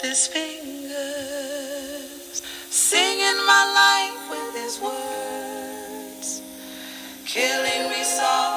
with his fingers, singing my life with his words, killing me soft.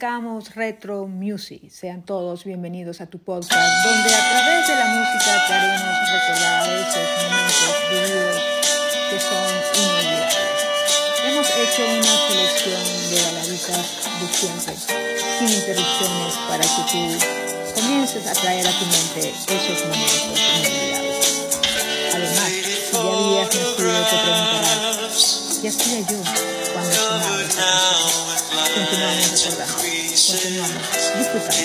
arrancamos Retro Music. Sean todos bienvenidos a tu podcast, donde a través de la música te recordar esos momentos vividos que son inolvidables. Hemos hecho una selección de baladitas de siempre, sin interrupciones, para que tú comiences a traer a tu mente esos momentos inolvidables. Además, si ya habías nacido, te preguntarás, ¿qué hacía yo cuando sonaba esta canción? Continuamos recordando continuamos disfrutando.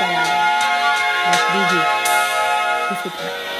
El tema es para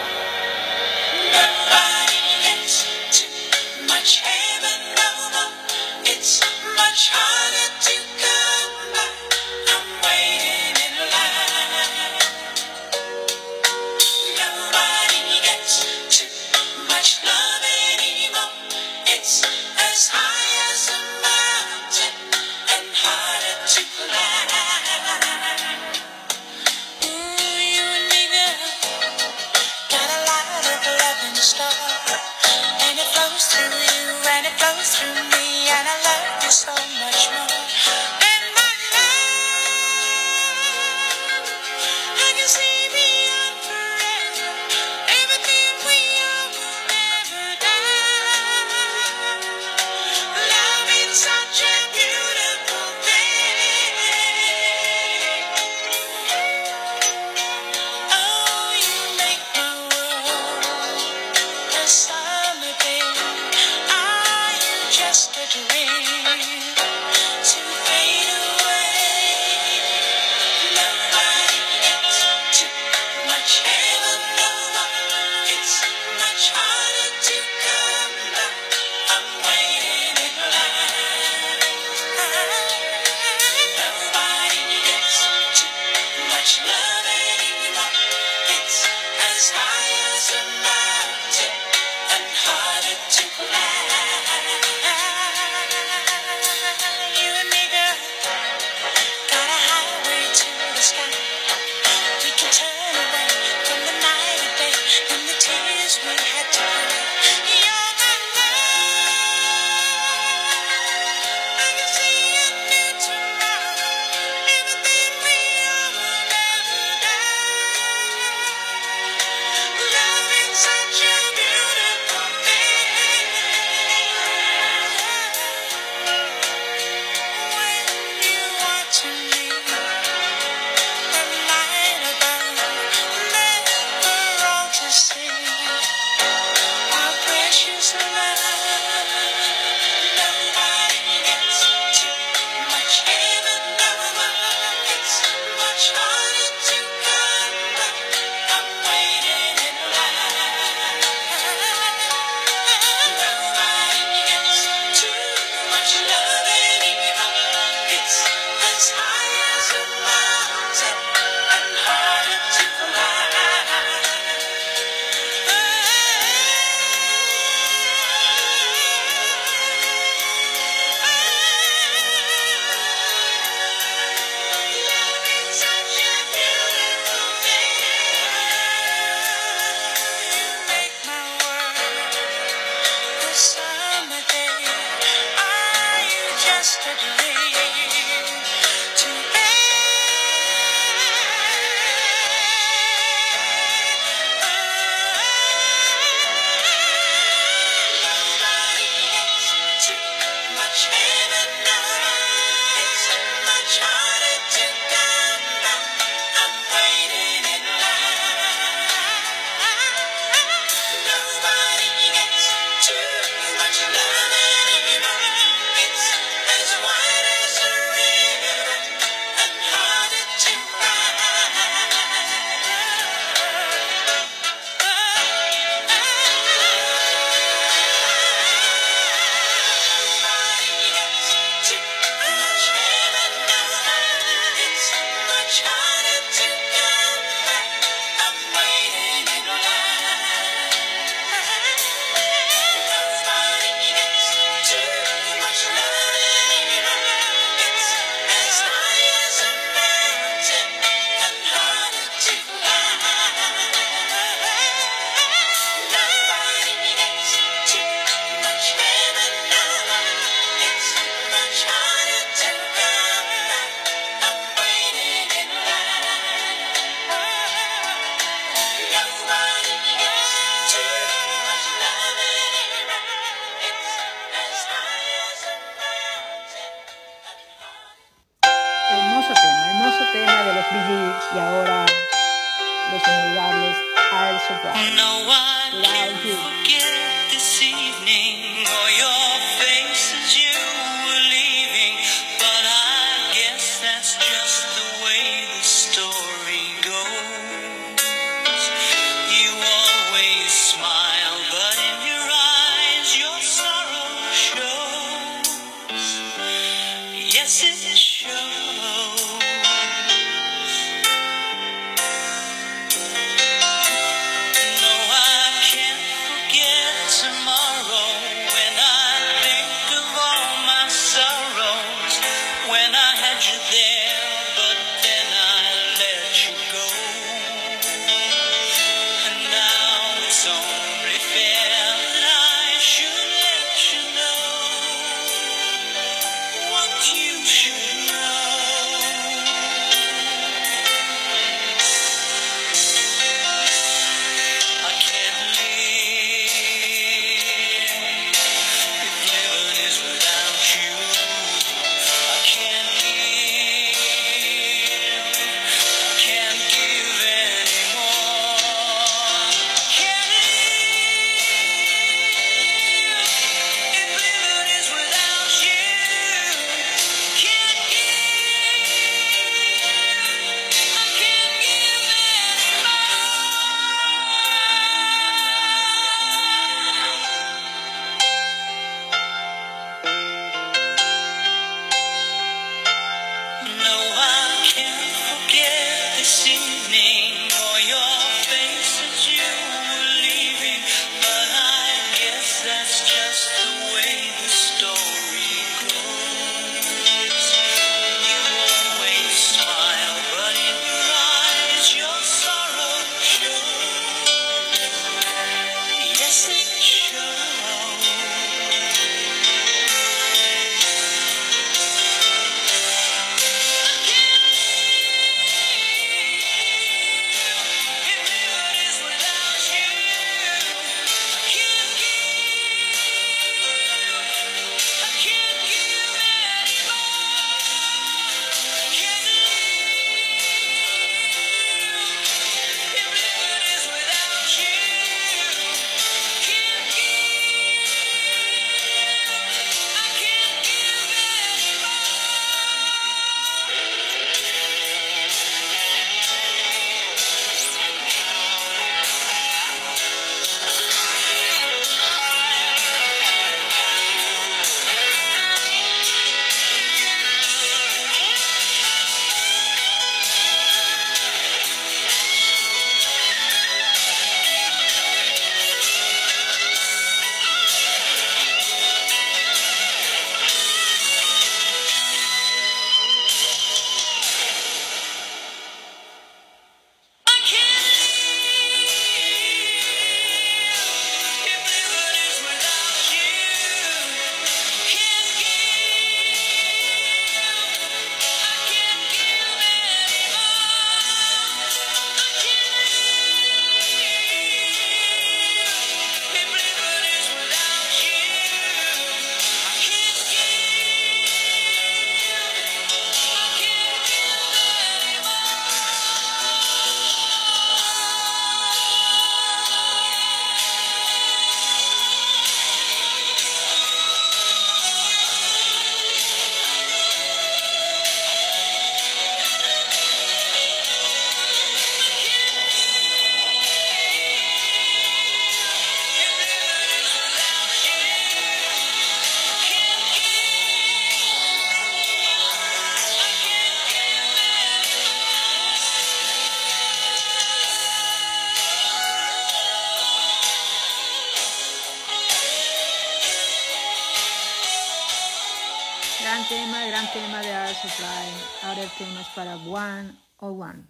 tema de Air Supply. Ahora el tema es para One o One.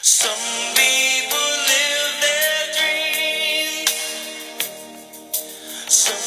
Some people live their dreams. Some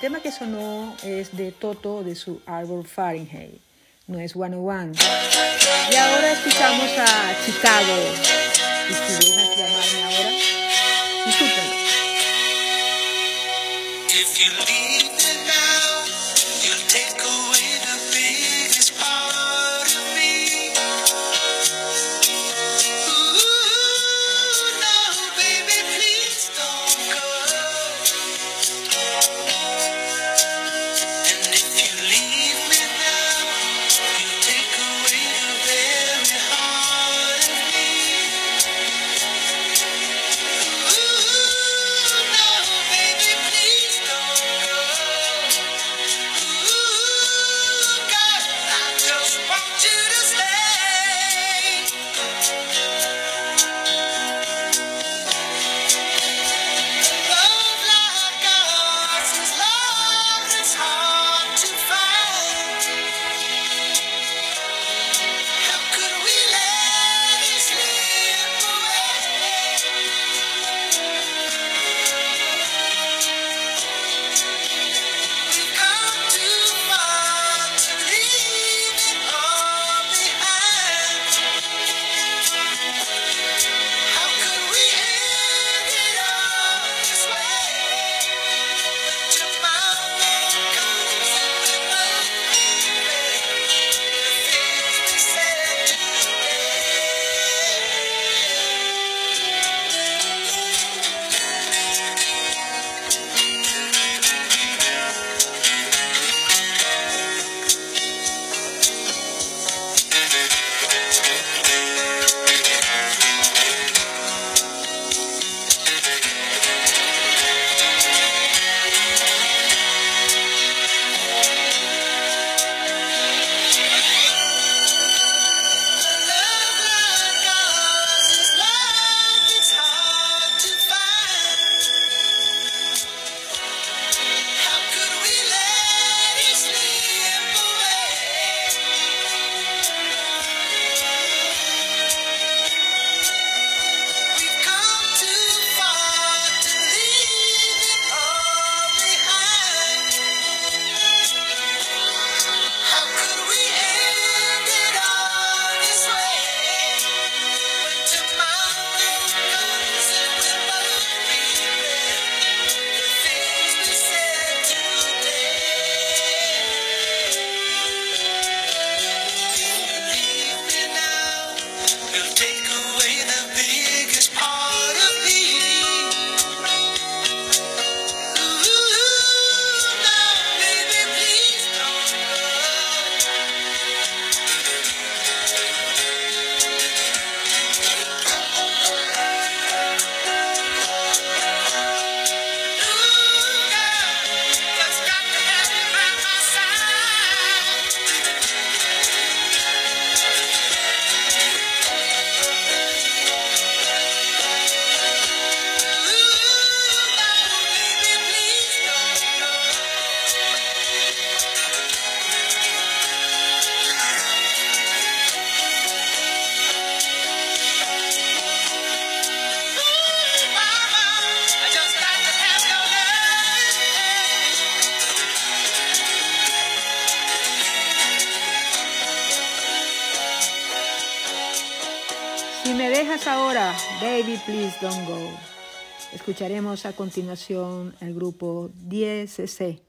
Tema que sonó es de Toto de su árbol Fahrenheit, no es 101. Y ahora escuchamos a Chicago. Y si dejas llamarme ahora, disfrútalo. Filipinas ahora, Baby Please Don't Go. Escucharemos a continuación el grupo 10cc,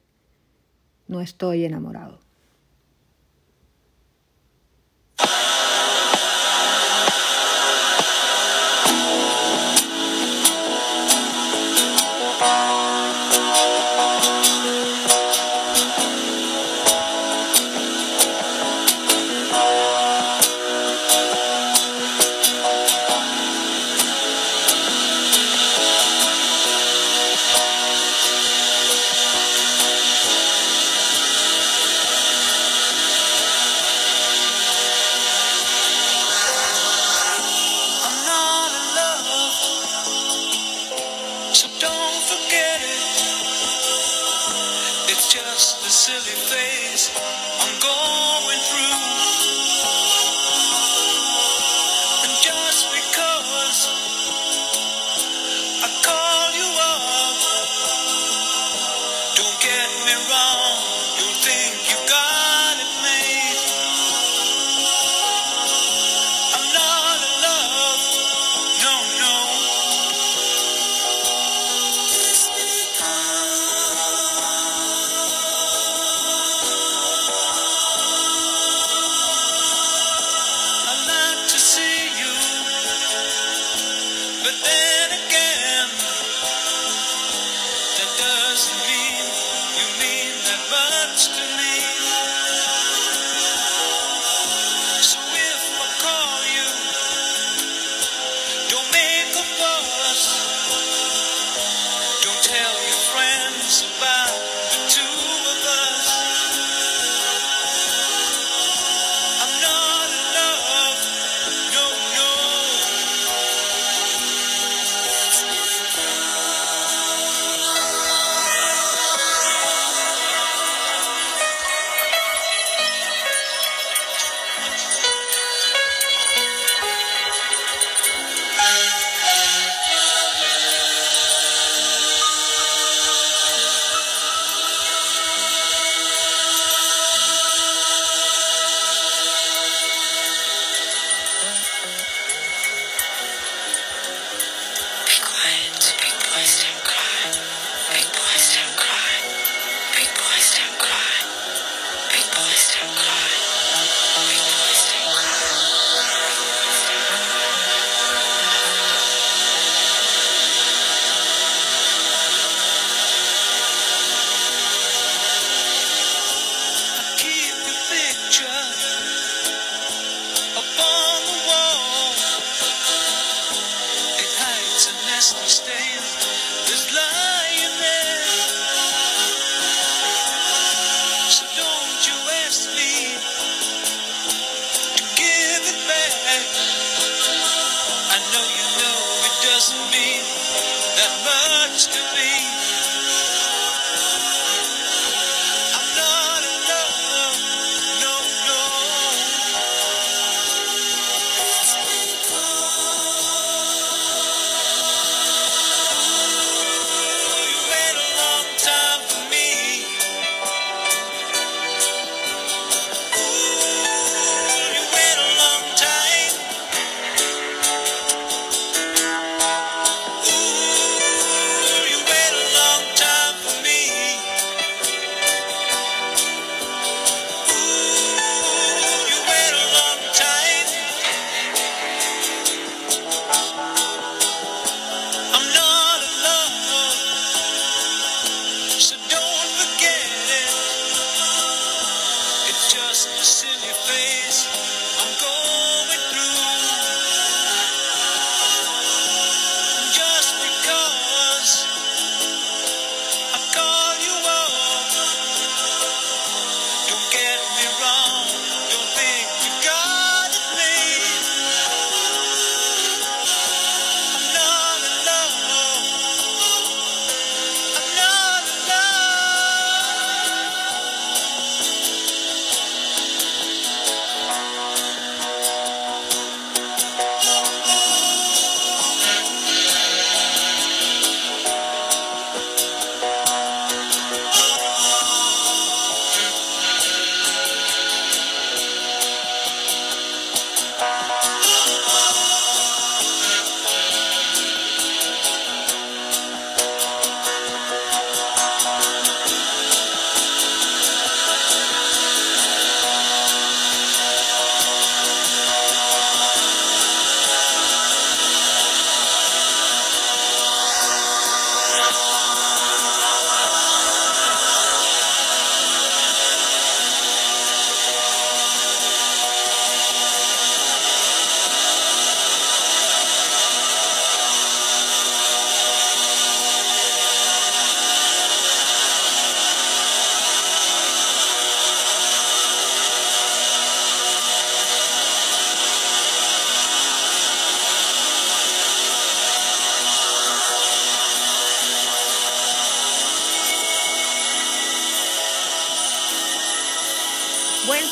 No estoy enamorado. Don't tell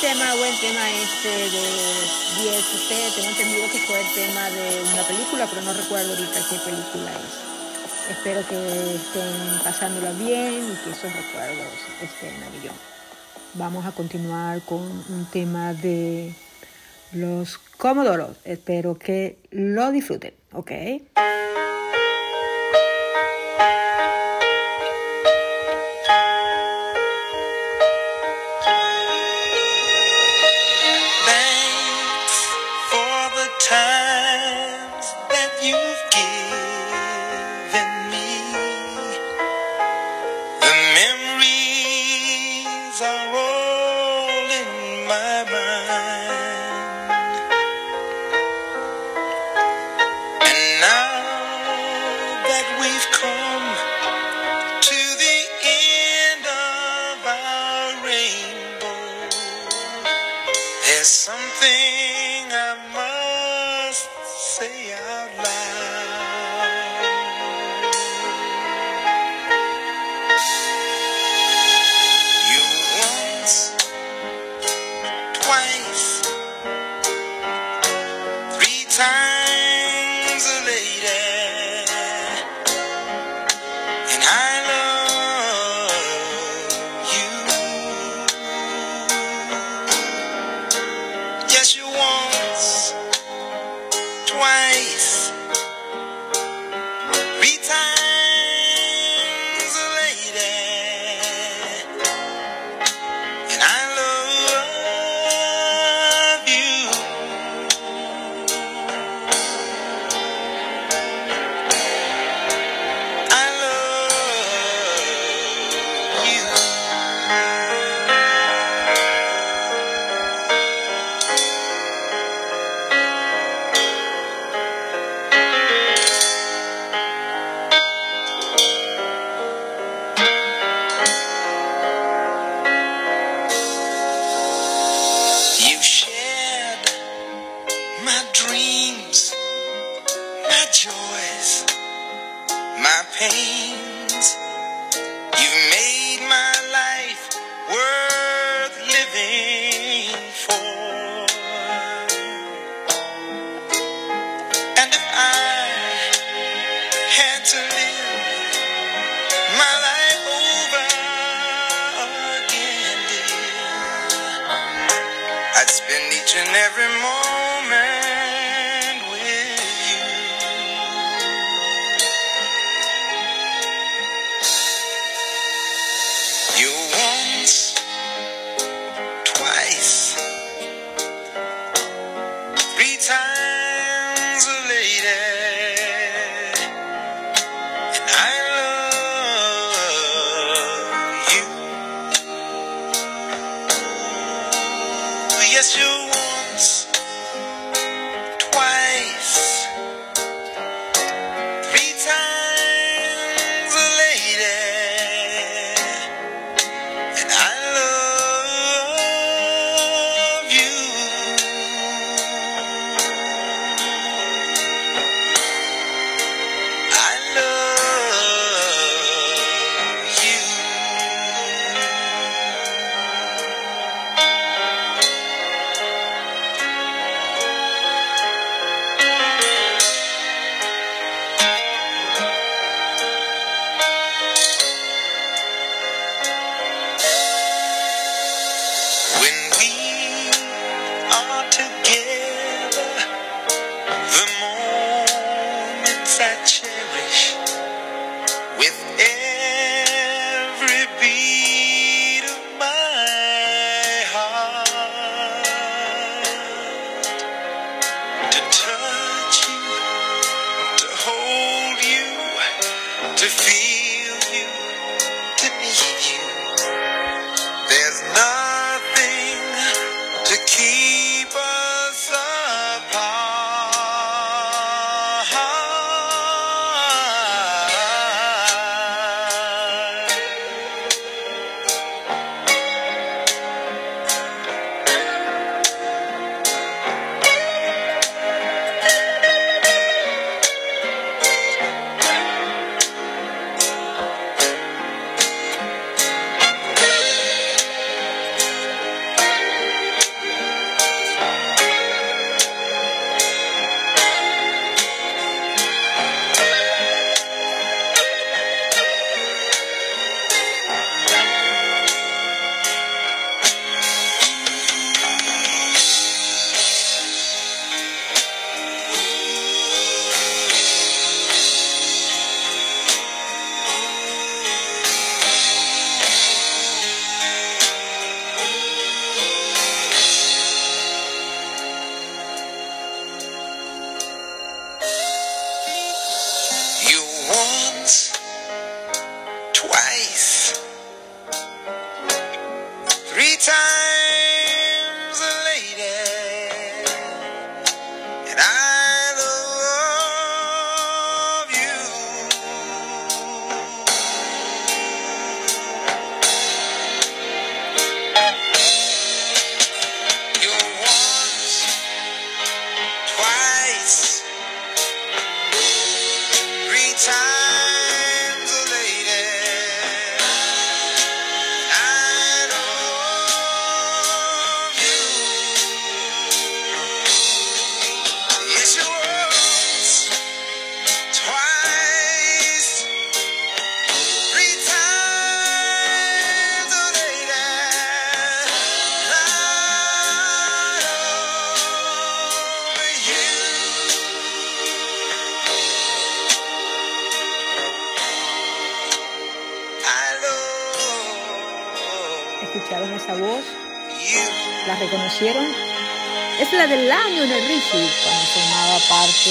tema, buen tema este de 10 usted. Tengo entendido que fue el tema de una película, pero no recuerdo ahorita qué película es. Espero que estén pasándola bien y que esos recuerdos estén en Vamos a continuar con un tema de los Comodoros. Espero que lo disfruten, ¿ok?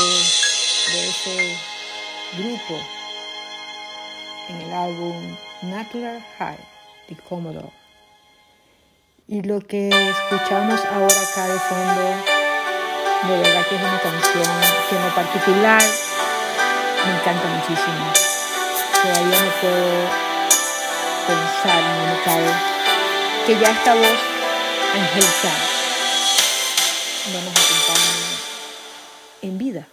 de ese grupo en el álbum Natural High de Commodore. Y lo que escuchamos ahora acá de fondo, de verdad que es una canción que en lo particular me encanta muchísimo. Todavía no puedo pensar, no me cabe, que ya esta voz angelical. Vamos en vida.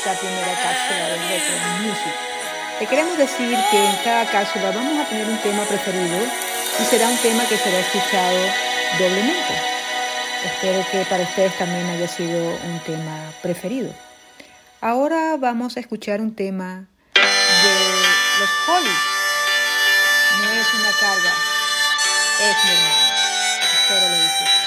esta primera cápsula de Retro Music. Te queremos decir que en cada cápsula vamos a tener un tema preferido y será un tema que será escuchado doblemente. Espero que para ustedes también haya sido un tema preferido. Ahora vamos a escuchar un tema de los Hollies. No es una carga, es mi hermano. Espero lo disfruten.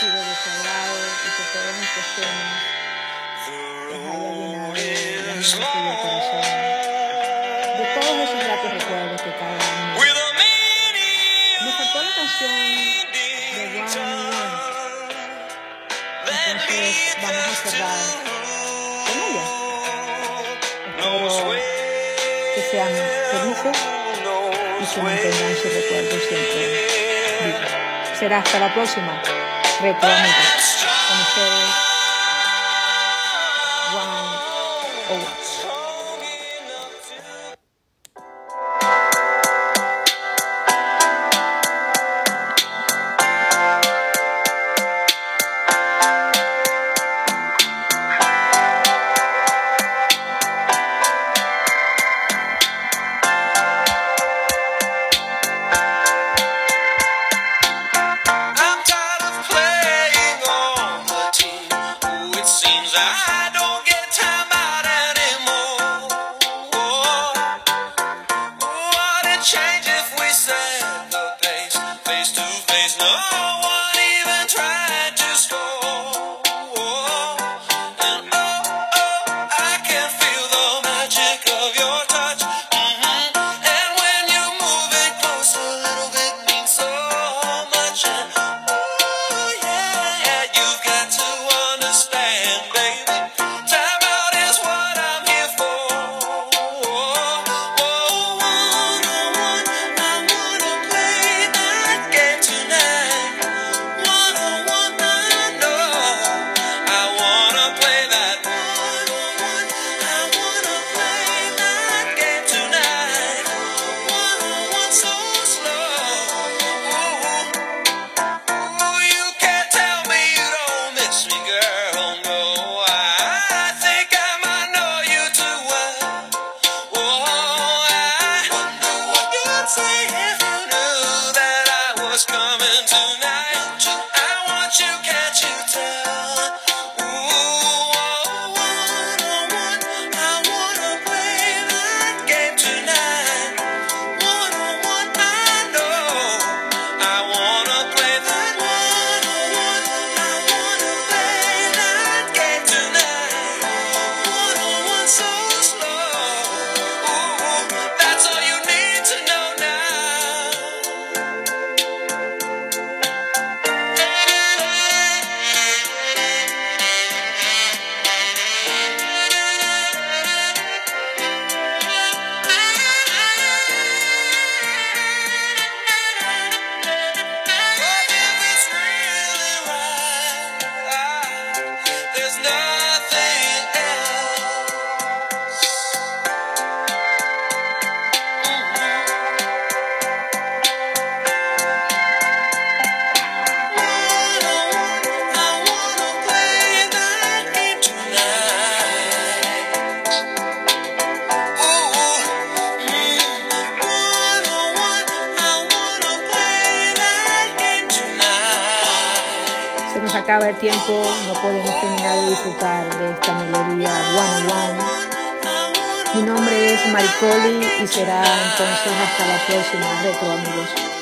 Sido de su agrado y que todos estos temas les haya llenado el corazón de todos esos gratos recuerdos que cada año. Nos faltó la canción de One on One, entonces vamos a cerrar con ella. Espero que sean felices y que mantengan su recuerdo siempre vivo. Será hasta la próxima. Retro amigos. Con ustedes, One o Hasta la próxima retro amigos.